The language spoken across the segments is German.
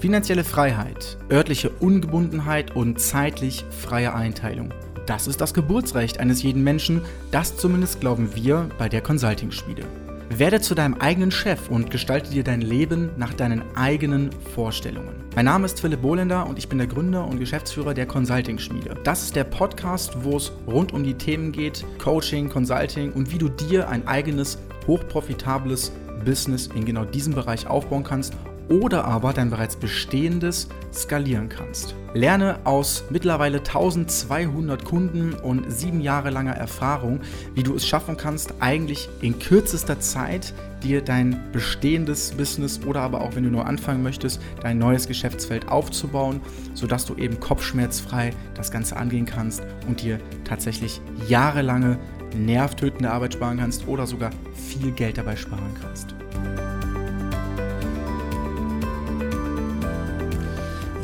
Finanzielle Freiheit, örtliche Ungebundenheit und zeitlich freie Einteilung. Das ist das Geburtsrecht eines jeden Menschen, das zumindest glauben wir bei der Consulting-Schmiede. Werde zu deinem eigenen Chef und gestalte dir dein Leben nach deinen eigenen Vorstellungen. Mein Name ist Philipp Bohlender und ich bin der Gründer und Geschäftsführer der Consulting Schmiede. Das ist der Podcast, wo es rund um die Themen geht, Coaching, Consulting und wie du dir ein eigenes, hochprofitables Business in genau diesem Bereich aufbauen kannst oder aber dein bereits bestehendes skalieren kannst. Lerne aus mittlerweile 1200 Kunden und sieben Jahre langer Erfahrung, wie du es schaffen kannst, eigentlich in kürzester Zeit dir dein bestehendes Business oder aber auch wenn du nur anfangen möchtest, dein neues Geschäftsfeld aufzubauen, sodass du eben kopfschmerzfrei das Ganze angehen kannst und dir tatsächlich jahrelange nervtötende Arbeit sparen kannst oder sogar viel Geld dabei sparen kannst.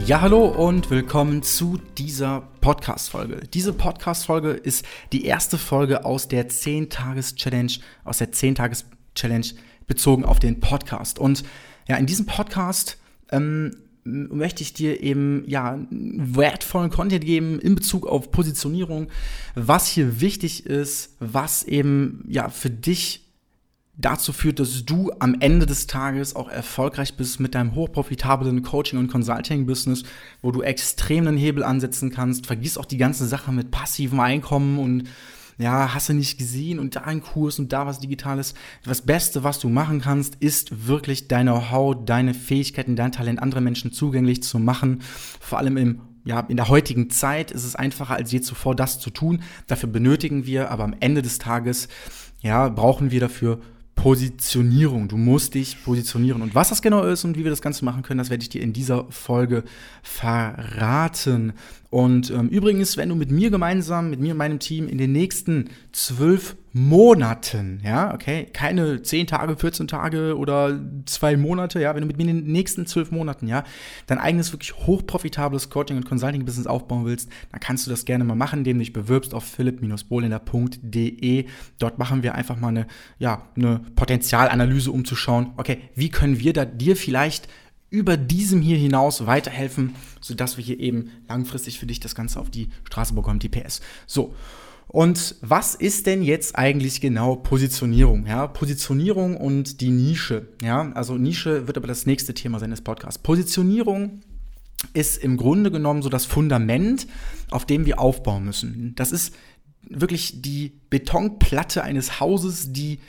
Ja, hallo und willkommen zu dieser Podcast-Folge. Diese Podcast-Folge ist die erste Folge aus der 10-Tages-Challenge, aus der 10-Tages-Challenge bezogen auf den Podcast. Und ja, in diesem Podcast ähm, möchte ich dir eben ja wertvollen Content geben in Bezug auf Positionierung, was hier wichtig ist, was eben ja für dich dazu führt, dass du am Ende des Tages auch erfolgreich bist mit deinem hochprofitablen Coaching- und Consulting-Business, wo du extrem den Hebel ansetzen kannst. Vergiss auch die ganze Sache mit passivem Einkommen und ja, hast du nicht gesehen und da ein Kurs und da was Digitales. Das Beste, was du machen kannst, ist wirklich deine Haut, deine Fähigkeiten, dein Talent anderen Menschen zugänglich zu machen. Vor allem im ja, in der heutigen Zeit ist es einfacher als je zuvor, das zu tun. Dafür benötigen wir, aber am Ende des Tages, ja, brauchen wir dafür Positionierung. Du musst dich positionieren. Und was das genau ist und wie wir das Ganze machen können, das werde ich dir in dieser Folge verraten. Und ähm, übrigens, wenn du mit mir gemeinsam, mit mir und meinem Team in den nächsten zwölf Monaten, ja, okay, keine zehn Tage, 14 Tage oder zwei Monate, ja, wenn du mit mir in den nächsten zwölf Monaten, ja, dein eigenes wirklich hochprofitables Coaching- und Consulting-Business aufbauen willst, dann kannst du das gerne mal machen, indem du dich bewirbst auf philipp-bohlender.de. Dort machen wir einfach mal eine, ja, eine Potenzialanalyse, um zu schauen, okay, wie können wir da dir vielleicht über diesem hier hinaus weiterhelfen, sodass wir hier eben langfristig für dich das Ganze auf die Straße bekommen, die PS. So. Und was ist denn jetzt eigentlich genau Positionierung? Ja, Positionierung und die Nische. Ja, also Nische wird aber das nächste Thema sein des Podcasts. Positionierung ist im Grunde genommen so das Fundament, auf dem wir aufbauen müssen. Das ist wirklich die Betonplatte eines Hauses, die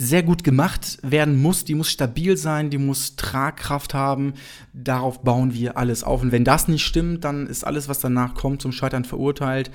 sehr gut gemacht werden muss, die muss stabil sein, die muss Tragkraft haben. Darauf bauen wir alles auf. Und wenn das nicht stimmt, dann ist alles, was danach kommt, zum Scheitern verurteilt.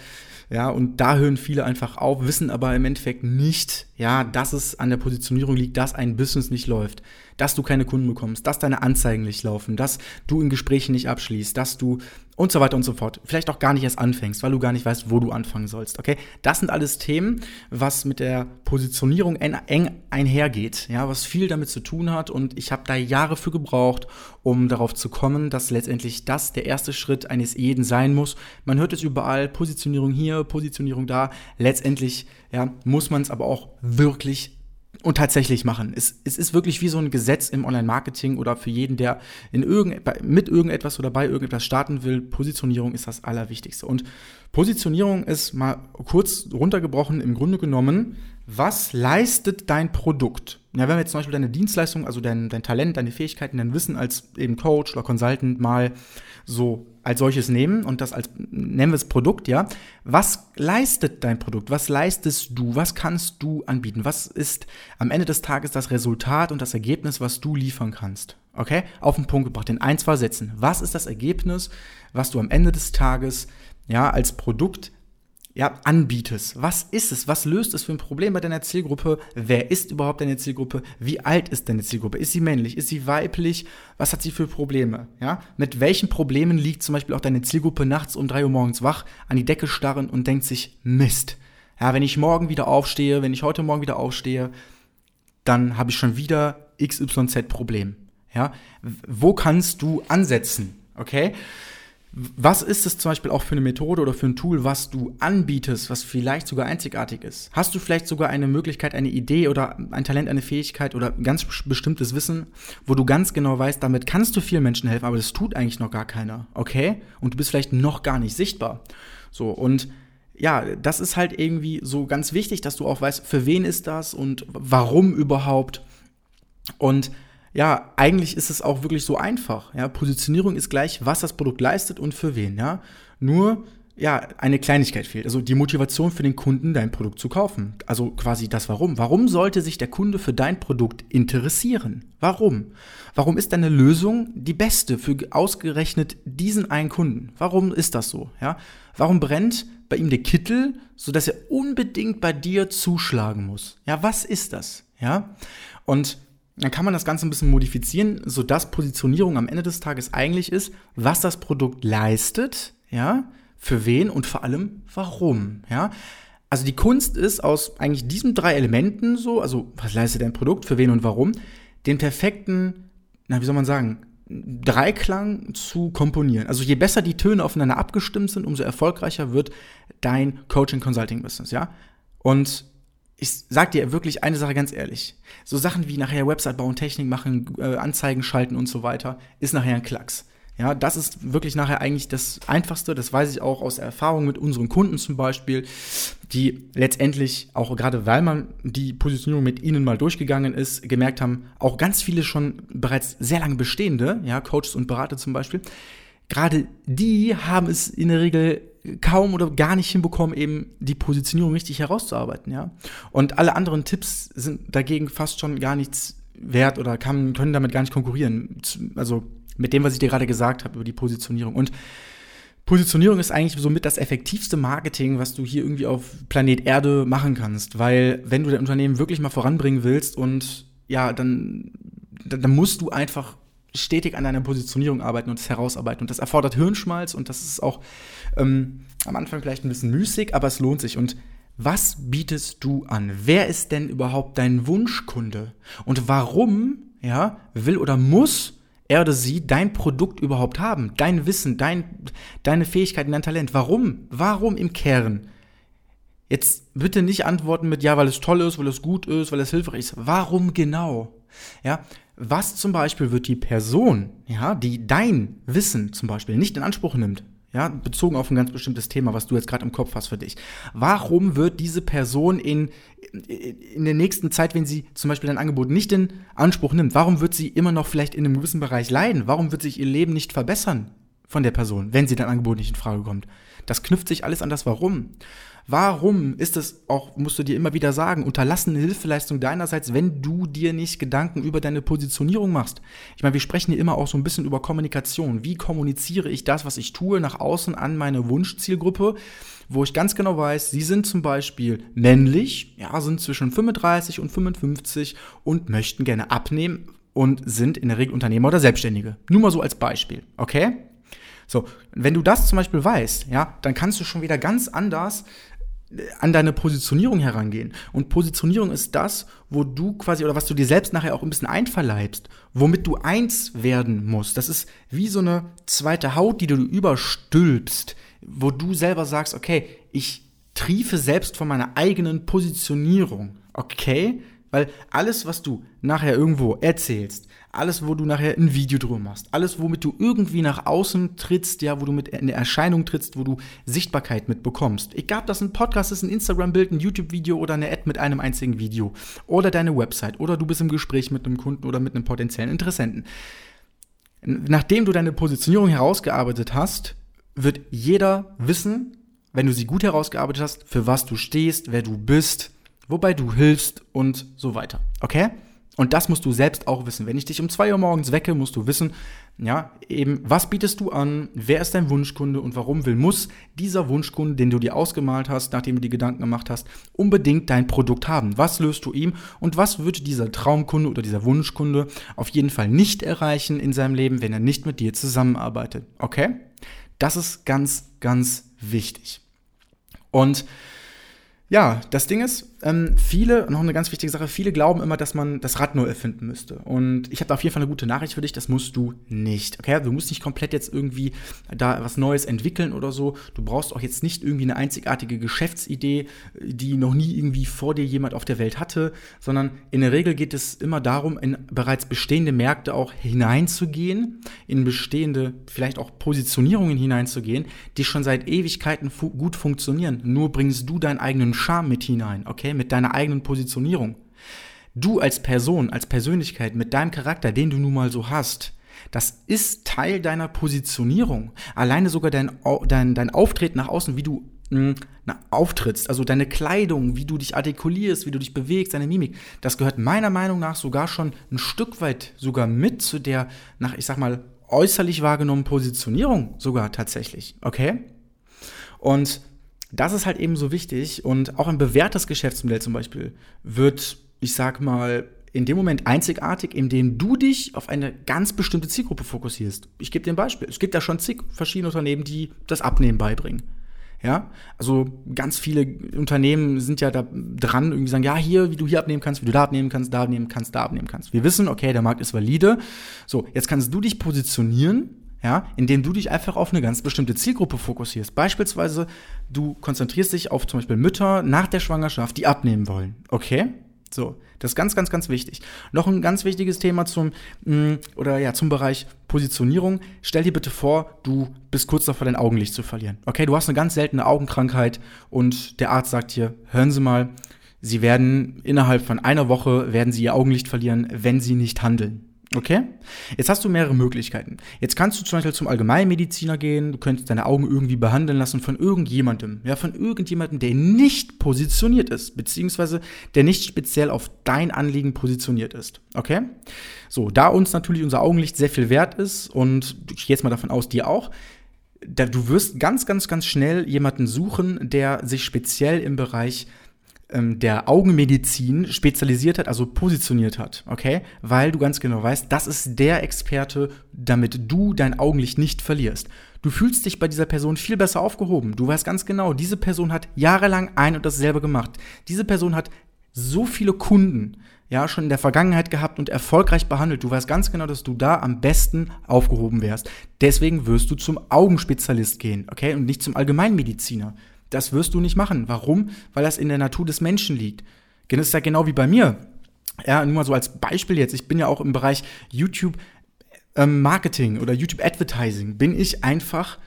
Ja, und da hören viele einfach auf, wissen aber im Endeffekt nicht, ja, dass es an der Positionierung liegt, dass ein Business nicht läuft, dass du keine Kunden bekommst, dass deine Anzeigen nicht laufen, dass du in Gesprächen nicht abschließt, dass du und so weiter und so fort. Vielleicht auch gar nicht erst anfängst, weil du gar nicht weißt, wo du anfangen sollst. Okay, das sind alles Themen, was mit der Positionierung eng einhergeht, ja, was viel damit zu tun hat. Und ich habe da Jahre für gebraucht, um darauf zu kommen, dass letztendlich das der erste Schritt eines jeden sein muss. Man hört es überall: Positionierung hier, Positionierung da. Letztendlich ja, muss man es aber auch wirklich und tatsächlich machen. Es, es ist wirklich wie so ein Gesetz im Online-Marketing oder für jeden, der in irgend, mit irgendetwas oder bei irgendetwas starten will. Positionierung ist das Allerwichtigste. Und Positionierung ist mal kurz runtergebrochen im Grunde genommen, was leistet dein Produkt? Ja, wenn wir jetzt zum Beispiel deine Dienstleistung, also dein, dein Talent, deine Fähigkeiten, dein Wissen als eben Coach oder Consultant mal so als solches nehmen und das als, nennen wir es Produkt, ja. Was leistet dein Produkt? Was leistest du? Was kannst du anbieten? Was ist am Ende des Tages das Resultat und das Ergebnis, was du liefern kannst? Okay? Auf den Punkt gebracht, in ein, zwei Sätzen. Was ist das Ergebnis, was du am Ende des Tages, ja, als Produkt ja, anbietest. Was ist es? Was löst es für ein Problem bei deiner Zielgruppe? Wer ist überhaupt deine Zielgruppe? Wie alt ist deine Zielgruppe? Ist sie männlich? Ist sie weiblich? Was hat sie für Probleme? Ja? Mit welchen Problemen liegt zum Beispiel auch deine Zielgruppe nachts um drei Uhr morgens wach, an die Decke starren und denkt sich, Mist. Ja, wenn ich morgen wieder aufstehe, wenn ich heute Morgen wieder aufstehe, dann habe ich schon wieder XYZ Problem. Ja? Wo kannst du ansetzen? Okay? Was ist es zum Beispiel auch für eine Methode oder für ein Tool, was du anbietest, was vielleicht sogar einzigartig ist? Hast du vielleicht sogar eine Möglichkeit, eine Idee oder ein Talent, eine Fähigkeit oder ganz bestimmtes Wissen, wo du ganz genau weißt, damit kannst du vielen Menschen helfen, aber das tut eigentlich noch gar keiner, okay? Und du bist vielleicht noch gar nicht sichtbar. So, und ja, das ist halt irgendwie so ganz wichtig, dass du auch weißt, für wen ist das und warum überhaupt. Und ja, eigentlich ist es auch wirklich so einfach. Ja, Positionierung ist gleich, was das Produkt leistet und für wen. Ja, nur ja, eine Kleinigkeit fehlt. Also die Motivation für den Kunden, dein Produkt zu kaufen. Also quasi das Warum. Warum sollte sich der Kunde für dein Produkt interessieren? Warum? Warum ist deine Lösung die beste für ausgerechnet diesen einen Kunden? Warum ist das so? Ja? Warum brennt bei ihm der Kittel, sodass er unbedingt bei dir zuschlagen muss? Ja, was ist das? Ja? Und dann kann man das Ganze ein bisschen modifizieren, sodass Positionierung am Ende des Tages eigentlich ist, was das Produkt leistet, ja, für wen und vor allem warum, ja. Also die Kunst ist aus eigentlich diesen drei Elementen so, also was leistet dein Produkt, für wen und warum, den perfekten, na, wie soll man sagen, Dreiklang zu komponieren. Also je besser die Töne aufeinander abgestimmt sind, umso erfolgreicher wird dein Coaching-Consulting-Business, ja. Und ich sag dir wirklich eine Sache ganz ehrlich. So Sachen wie nachher Website bauen, Technik machen, äh, Anzeigen schalten und so weiter, ist nachher ein Klacks. Ja, das ist wirklich nachher eigentlich das Einfachste. Das weiß ich auch aus Erfahrung mit unseren Kunden zum Beispiel, die letztendlich auch gerade weil man die Positionierung mit ihnen mal durchgegangen ist, gemerkt haben, auch ganz viele schon bereits sehr lange bestehende, ja, Coaches und Berater zum Beispiel, gerade die haben es in der Regel kaum oder gar nicht hinbekommen, eben die Positionierung richtig herauszuarbeiten, ja. Und alle anderen Tipps sind dagegen fast schon gar nichts wert oder kann, können damit gar nicht konkurrieren. Also mit dem, was ich dir gerade gesagt habe über die Positionierung. Und Positionierung ist eigentlich somit das effektivste Marketing, was du hier irgendwie auf Planet Erde machen kannst. Weil wenn du dein Unternehmen wirklich mal voranbringen willst und ja, dann, dann musst du einfach stetig an deiner Positionierung arbeiten und es herausarbeiten. Und das erfordert Hirnschmalz und das ist auch ähm, am Anfang vielleicht ein bisschen müßig, aber es lohnt sich. Und was bietest du an? Wer ist denn überhaupt dein Wunschkunde? Und warum, ja, will oder muss er oder sie dein Produkt überhaupt haben? Dein Wissen, dein, deine Fähigkeiten, dein Talent. Warum? Warum im Kern? Jetzt bitte nicht antworten mit ja, weil es toll ist, weil es gut ist, weil es hilfreich ist. Warum genau? Ja, was zum Beispiel wird die Person, ja, die dein Wissen zum Beispiel nicht in Anspruch nimmt, ja, bezogen auf ein ganz bestimmtes Thema, was du jetzt gerade im Kopf hast für dich. Warum wird diese Person in, in der nächsten Zeit, wenn sie zum Beispiel dein Angebot nicht in Anspruch nimmt, warum wird sie immer noch vielleicht in einem gewissen Bereich leiden? Warum wird sich ihr Leben nicht verbessern von der Person, wenn sie dein Angebot nicht in Frage kommt? Das knüpft sich alles an das Warum. Warum ist es auch, musst du dir immer wieder sagen, unterlassene Hilfeleistung deinerseits, wenn du dir nicht Gedanken über deine Positionierung machst? Ich meine, wir sprechen hier immer auch so ein bisschen über Kommunikation. Wie kommuniziere ich das, was ich tue, nach außen an meine Wunschzielgruppe? wo ich ganz genau weiß, sie sind zum Beispiel männlich, ja, sind zwischen 35 und 55 und möchten gerne abnehmen und sind in der Regel Unternehmer oder Selbstständige. Nur mal so als Beispiel, okay? So, wenn du das zum Beispiel weißt, ja, dann kannst du schon wieder ganz anders an deine Positionierung herangehen. Und Positionierung ist das, wo du quasi, oder was du dir selbst nachher auch ein bisschen einverleibst, womit du eins werden musst. Das ist wie so eine zweite Haut, die du überstülpst, wo du selber sagst, okay, ich triefe selbst von meiner eigenen Positionierung. Okay? Weil alles, was du nachher irgendwo erzählst, alles, wo du nachher ein Video drüber machst, alles, womit du irgendwie nach außen trittst, ja, wo du mit in Erscheinung trittst, wo du Sichtbarkeit mitbekommst. Egal, ob das ein Podcast ist, ein Instagram-Bild, ein YouTube-Video oder eine Ad mit einem einzigen Video oder deine Website oder du bist im Gespräch mit einem Kunden oder mit einem potenziellen Interessenten. Nachdem du deine Positionierung herausgearbeitet hast, wird jeder wissen, wenn du sie gut herausgearbeitet hast, für was du stehst, wer du bist, wobei du hilfst und so weiter. Okay? Und das musst du selbst auch wissen. Wenn ich dich um zwei Uhr morgens wecke, musst du wissen, ja, eben, was bietest du an, wer ist dein Wunschkunde und warum will, muss dieser Wunschkunde, den du dir ausgemalt hast, nachdem du die Gedanken gemacht hast, unbedingt dein Produkt haben. Was löst du ihm und was wird dieser Traumkunde oder dieser Wunschkunde auf jeden Fall nicht erreichen in seinem Leben, wenn er nicht mit dir zusammenarbeitet. Okay? Das ist ganz, ganz wichtig. Und Ja, das Ding ist, ähm, viele, noch eine ganz wichtige Sache, viele glauben immer, dass man das Rad neu erfinden müsste. Und ich habe da auf jeden Fall eine gute Nachricht für dich, das musst du nicht. Okay, du musst nicht komplett jetzt irgendwie da was Neues entwickeln oder so. Du brauchst auch jetzt nicht irgendwie eine einzigartige Geschäftsidee, die noch nie irgendwie vor dir jemand auf der Welt hatte, sondern in der Regel geht es immer darum, in bereits bestehende Märkte auch hineinzugehen, in bestehende, vielleicht auch Positionierungen hineinzugehen, die schon seit Ewigkeiten fu gut funktionieren. Nur bringst du deinen eigenen Charme mit hinein, okay, mit deiner eigenen Positionierung. Du als Person, als Persönlichkeit, mit deinem Charakter, den du nun mal so hast, das ist Teil deiner Positionierung. Alleine sogar dein, dein, dein Auftreten nach außen, wie du mh, hm, na, auftrittst, also deine Kleidung, wie du dich artikulierst, wie du dich bewegst, deine Mimik, das gehört meiner Meinung nach sogar schon ein Stück weit sogar mit zu der, nach, ich sag mal, äußerlich wahrgenommenen Positionierung sogar tatsächlich, okay? Und das ist halt eben so wichtig und auch ein bewährtes Geschäftsmodell zum Beispiel wird, ich sag mal, in dem Moment einzigartig, indem du dich auf eine ganz bestimmte Zielgruppe fokussierst. Ich gebe dir ein Beispiel. Es gibt ja schon zig verschiedene Unternehmen, die das Abnehmen beibringen. Ja, also ganz viele Unternehmen sind ja da dran, irgendwie sagen, ja, hier, wie du hier abnehmen kannst, wie du da abnehmen kannst, da abnehmen kannst, da abnehmen kannst. Wir wissen, okay, der Markt ist valide. So, jetzt kannst du dich positionieren ja, indem du dich einfach auf eine ganz bestimmte Zielgruppe fokussierst. Beispielsweise, du konzentrierst dich auf zum Beispiel Mütter nach der Schwangerschaft, die abnehmen wollen. Okay? So, das ist ganz, ganz, ganz wichtig. Noch ein ganz wichtiges Thema zum, mm, oder ja, zum Bereich Positionierung. Stell dir bitte vor, du bist kurz davor, dein Augenlicht zu verlieren. Okay, du hast eine ganz seltene Augenkrankheit und der Arzt sagt dir, hören Sie mal, Sie werden innerhalb von einer Woche werden Sie Ihr Augenlicht verlieren, wenn Sie nicht handeln. Okay? Jetzt hast du mehrere Möglichkeiten. Jetzt kannst du zum Beispiel zum Allgemeinmediziner gehen, du könntest deine Augen irgendwie behandeln lassen von irgendjemandem, ja, von irgendjemandem, der nicht positioniert ist, beziehungsweise der nicht speziell auf dein Anliegen positioniert ist. Okay? So, da uns natürlich unser Augenlicht sehr viel wert ist und ich gehe jetzt mal davon aus, dir auch, da, du wirst ganz, ganz, ganz schnell jemanden suchen, der sich speziell im Bereich der Augenmedizin spezialisiert hat, also positioniert hat, okay? Weil du ganz genau weißt, das ist der Experte, damit du dein Augenlicht nicht verlierst. Du fühlst dich bei dieser Person viel besser aufgehoben. Du weißt ganz genau, diese Person hat jahrelang ein und dasselbe gemacht. Diese Person hat so viele Kunden ja schon in der Vergangenheit gehabt und erfolgreich behandelt. Du weißt ganz genau, dass du da am besten aufgehoben wärst. Deswegen wirst du zum Augenspezialist gehen, okay? Und nicht zum Allgemeinmediziner. Das wirst du nicht machen. Warum? Weil das in der Natur des Menschen liegt. Das ist ja genau wie bei mir. Ja, nur mal so als Beispiel jetzt. Ich bin ja auch im Bereich YouTube ähm, Marketing oder YouTube Advertising. Bin ich einfach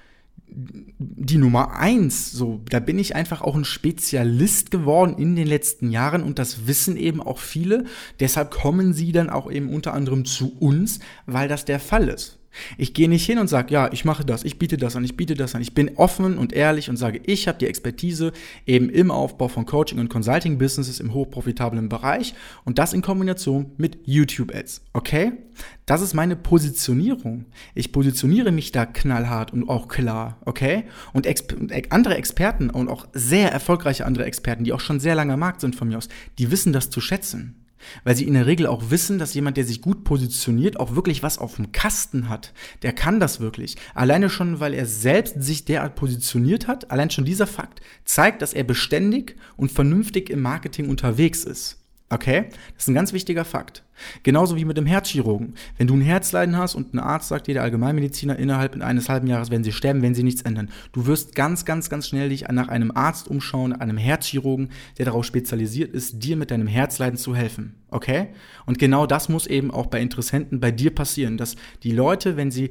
die Nummer eins. So, da bin ich einfach auch ein Spezialist geworden in den letzten Jahren und das wissen eben auch viele. Deshalb kommen sie dann auch eben unter anderem zu uns, weil das der Fall ist. Ich gehe nicht hin und sage, ja, ich mache das, ich biete das an, ich biete das an. Ich bin offen und ehrlich und sage, ich habe die Expertise eben im Aufbau von Coaching und Consulting Businesses im hochprofitablen Bereich und das in Kombination mit YouTube Ads. Okay? Das ist meine Positionierung. Ich positioniere mich da knallhart und auch klar, okay? Und Exp andere Experten und auch sehr erfolgreiche andere Experten, die auch schon sehr lange am Markt sind von mir aus, die wissen das zu schätzen. Weil sie in der Regel auch wissen, dass jemand, der sich gut positioniert, auch wirklich was auf dem Kasten hat. Der kann das wirklich. Alleine schon, weil er selbst sich derart positioniert hat, allein schon dieser Fakt zeigt, dass er beständig und vernünftig im Marketing unterwegs ist. Okay? Das ist ein ganz wichtiger Fakt. Genauso wie mit dem Herzchirurgen. Wenn du ein Herzleiden hast und ein Arzt sagt dir, der Allgemeinmediziner, innerhalb eines halben Jahres werden sie sterben, wenn sie nichts ändern. Du wirst ganz, ganz, ganz schnell dich nach einem Arzt umschauen, einem Herzchirurgen, der darauf spezialisiert ist, dir mit deinem Herzleiden zu helfen. Okay? Und genau das muss eben auch bei Interessenten bei dir passieren, dass die Leute, wenn sie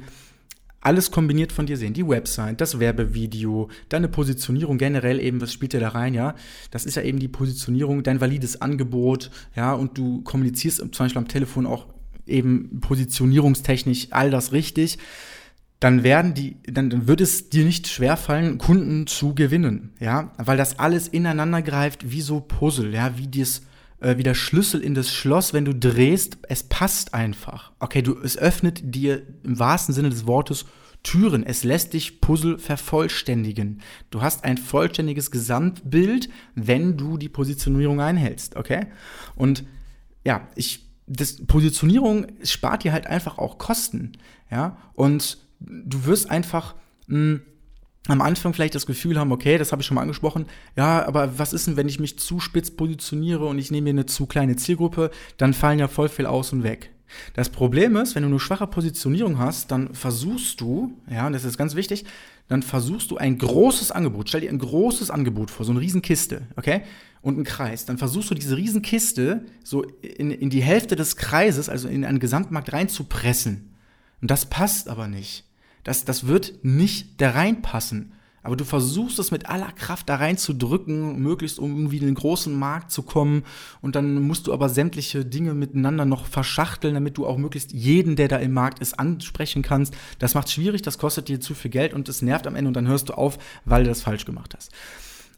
alles kombiniert von dir sehen. Die Website, das Werbevideo, deine Positionierung generell eben, was spielt dir da rein, ja? Das ist ja eben die Positionierung, dein valides Angebot, ja, und du kommunizierst zum Beispiel am Telefon auch eben positionierungstechnisch all das richtig dann werden die, dann, wird es dir nicht schwerfallen, Kunden zu gewinnen, ja, weil das alles ineinander greift wie so Puzzle, ja, wie das äh, wie der Schlüssel in das Schloss, wenn du drehst, es passt einfach. Okay, du, es öffnet dir im wahrsten Sinne des Wortes Türen. Es lässt dich Puzzle vervollständigen. Du hast ein vollständiges Gesamtbild, wenn du die Positionierung einhältst, okay? Und ja, ich, das Positionierung spart dir halt einfach auch Kosten, ja? Und du wirst einfach, mh, hm, am Anfang vielleicht das Gefühl haben, okay, das habe ich schon mal angesprochen, ja, aber was ist denn, wenn ich mich zu spitz positioniere und ich nehme mir eine zu kleine Zielgruppe, dann fallen ja voll viel aus und weg. Das Problem ist, wenn du eine schwache Positionierung hast, dann versuchst du, ja, und das ist ganz wichtig, dann versuchst du ein großes Angebot, stell dir ein großes Angebot vor, so eine Riesenkiste, okay? Und einen Kreis. Dann versuchst du diese Riesenkiste so in, in die Hälfte des Kreises, also in einen Gesamtmarkt reinzupressen. Und das passt aber nicht. Das, das wird nicht da reinpassen. Aber du versuchst es mit aller Kraft da reinzudrücken, möglichst um irgendwie in den großen Markt zu kommen. Und dann musst du aber sämtliche Dinge miteinander noch verschachteln, damit du auch möglichst jeden, der da im Markt ist, ansprechen kannst. Das macht schwierig, das kostet dir zu viel Geld und es nervt am Ende und dann hörst du auf, weil du das falsch gemacht hast.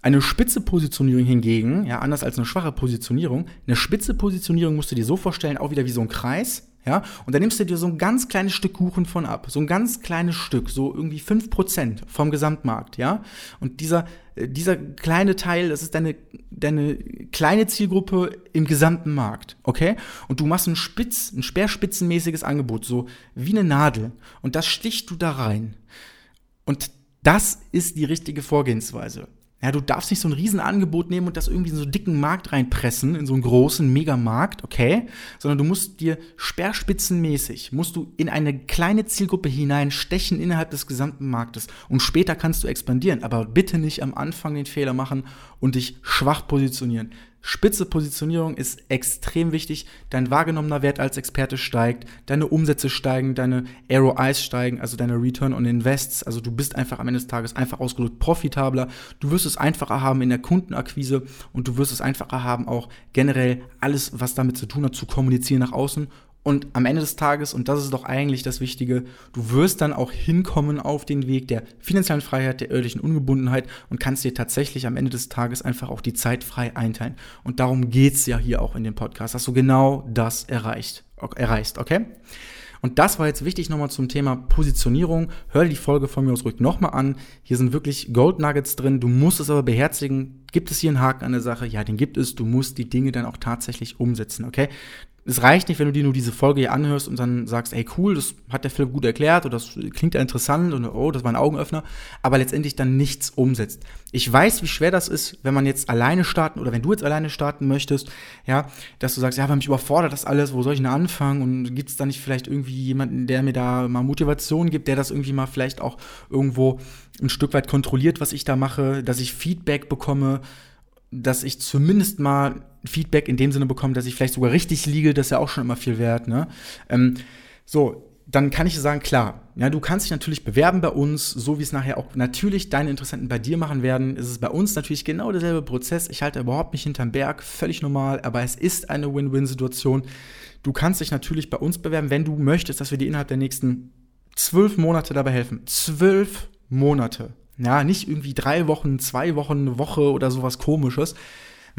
Eine spitze Positionierung hingegen, ja, anders als eine schwache Positionierung, eine spitze Positionierung musst du dir so vorstellen, auch wieder wie so ein Kreis, ja, und dann nimmst du dir so ein ganz kleines Stück Kuchen von ab, so ein ganz kleines Stück, so irgendwie fünf Prozent vom Gesamtmarkt, ja, und dieser, äh, dieser kleine Teil, das ist deine, deine kleine Zielgruppe im gesamten Markt, okay, und du machst ein spitz, ein speerspitzenmäßiges Angebot, so wie eine Nadel, und das stichst du da rein, und das ist die richtige Vorgehensweise. Ja, du darfst nicht so ein Riesenangebot nehmen und das irgendwie in so einen dicken Markt reinpressen, in so einen großen Megamarkt, okay? Sondern du musst dir sperrspitzenmäßig, musst du in eine kleine Zielgruppe hineinstechen innerhalb des gesamten Marktes. Und später kannst du expandieren, aber bitte nicht am Anfang den Fehler machen und dich schwach positionieren. Spitze Positionierung ist extrem wichtig. Dein wahrgenommener Wert als Experte steigt, deine Umsätze steigen, deine ROIs steigen, also deine Return on Invests. Also du bist einfach am Ende des Tages einfach ausgedrückt profitabler. Du wirst es einfacher haben in der Kundenakquise und du wirst es einfacher haben, auch generell alles, was damit zu tun hat, zu kommunizieren nach außen und am Ende des Tages, und das ist doch eigentlich das Wichtige, du wirst dann auch hinkommen auf den Weg der finanziellen Freiheit, der örtlichen Ungebundenheit und kannst dir tatsächlich am Ende des Tages einfach auch die Zeit frei einteilen. Und darum geht's ja hier auch in dem Podcast, dass du genau das erreicht, erreichst, okay? Und das war jetzt wichtig nochmal zum Thema Positionierung. Hör die Folge von mir aus ruhig nochmal an. Hier sind wirklich Gold Nuggets drin. Du musst es aber beherzigen. Gibt es hier einen Haken an der Sache? Ja, den gibt es. Du musst die Dinge dann auch tatsächlich umsetzen, okay? Es reicht nicht, wenn du dir nur diese Folge hier anhörst und dann sagst, ey cool, das hat der Philipp gut erklärt oder das klingt ja interessant und oh, das war ein Augenöffner, aber letztendlich dann nichts umsetzt. Ich weiß, wie schwer das ist, wenn man jetzt alleine starten oder wenn du jetzt alleine starten möchtest, ja, dass du sagst, ja, wenn mich überfordert das alles, wo soll ich denn anfangen und gibt es da nicht vielleicht irgendwie jemanden, der mir da mal Motivation gibt, der das irgendwie mal vielleicht auch irgendwo ein Stück weit kontrolliert, was ich da mache, dass ich Feedback bekomme, dass ich zumindest mal Feedback in dem Sinne bekomme, dass ich vielleicht sogar richtig liege, das ist ja auch schon immer viel wert. Ne? Ähm, so, dann kann ich sagen, klar, ja, du kannst dich natürlich bewerben bei uns, so wie es nachher auch natürlich deine Interessenten bei dir machen werden. ist Es bei uns natürlich genau derselbe Prozess. Ich halte überhaupt nicht hinterm Berg, völlig normal, aber es ist eine Win-Win-Situation. Du kannst dich natürlich bei uns bewerben, wenn du möchtest, dass wir dir innerhalb der nächsten zwölf Monate dabei helfen. Zwölf Monate ja, nicht irgendwie drei Wochen, zwei Wochen, eine Woche oder sowas komisches,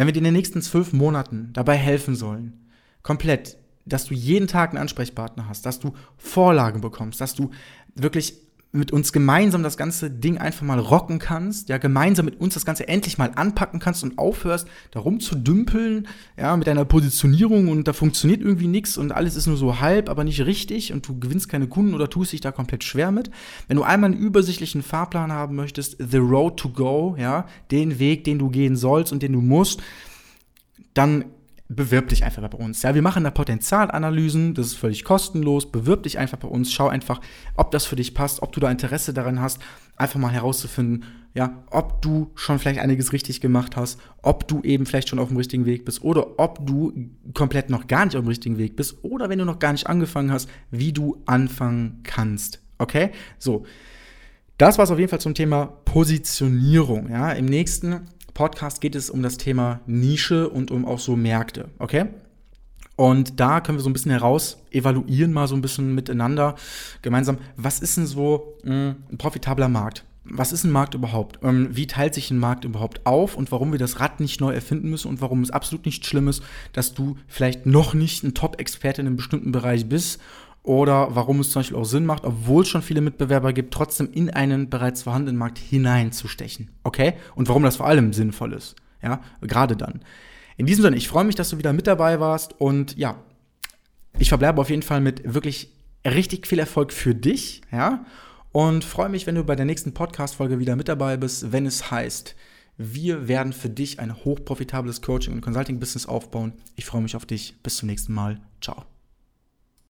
wenn wir dir in den nächsten zwölf Monaten dabei helfen sollen, komplett, dass du jeden Tag einen Ansprechpartner hast, dass du Vorlagen bekommst, dass du wirklich mit uns gemeinsam das ganze Ding einfach mal rocken kannst, ja, gemeinsam mit uns das Ganze endlich mal anpacken kannst und aufhörst, darum zu dümpeln, ja, mit deiner Positionierung und da funktioniert irgendwie nichts und alles ist nur so halb, aber nicht richtig und du gewinnst keine Kunden oder tust dich da komplett schwer mit. Wenn du einmal einen übersichtlichen Fahrplan haben möchtest, the road to go, ja, den Weg, den du gehen sollst und den du musst, dann bewirb dich einfach bei uns. Ja, wir machen da Potenzialanalysen, das ist völlig kostenlos. Bewirb dich einfach bei uns, schau einfach, ob das für dich passt, ob du da Interesse daran hast, einfach mal herauszufinden, ja, ob du schon vielleicht einiges richtig gemacht hast, ob du eben vielleicht schon auf dem richtigen Weg bist oder ob du komplett noch gar nicht auf dem richtigen Weg bist oder wenn du noch gar nicht angefangen hast, wie du anfangen kannst. Okay? So. Das war es auf jeden Fall zum Thema Positionierung. Ja, im nächsten Podcast geht es um das Thema Nische und um auch so Märkte, okay? Und da können wir so ein bisschen heraus evaluieren, mal so ein bisschen miteinander gemeinsam. Was ist denn so mh, hm, ein profitabler Markt? Was ist ein Markt überhaupt? Ähm, wie teilt sich ein Markt überhaupt auf und warum wir das Rad nicht neu erfinden müssen und warum es absolut nicht schlimm ist, dass du vielleicht noch nicht ein Top-Experte in einem bestimmten Bereich bist oder warum es zum Beispiel auch Sinn macht, obwohl es schon viele Mitbewerber gibt, trotzdem in einen bereits vorhandenen Markt hineinzustechen. Okay? Und warum das vor allem sinnvoll ist. Ja, gerade dann. In diesem Sinne, ich freue mich, dass du wieder mit dabei warst und ja, ich verbleibe auf jeden Fall mit wirklich richtig viel Erfolg für dich, ja. Und freue mich, wenn du bei der nächsten Podcast-Folge wieder mit dabei bist, wenn es heißt, wir werden für dich ein hochprofitables Coaching- und Consulting-Business aufbauen. Ich freue mich auf dich. Bis zum nächsten Mal. Ciao.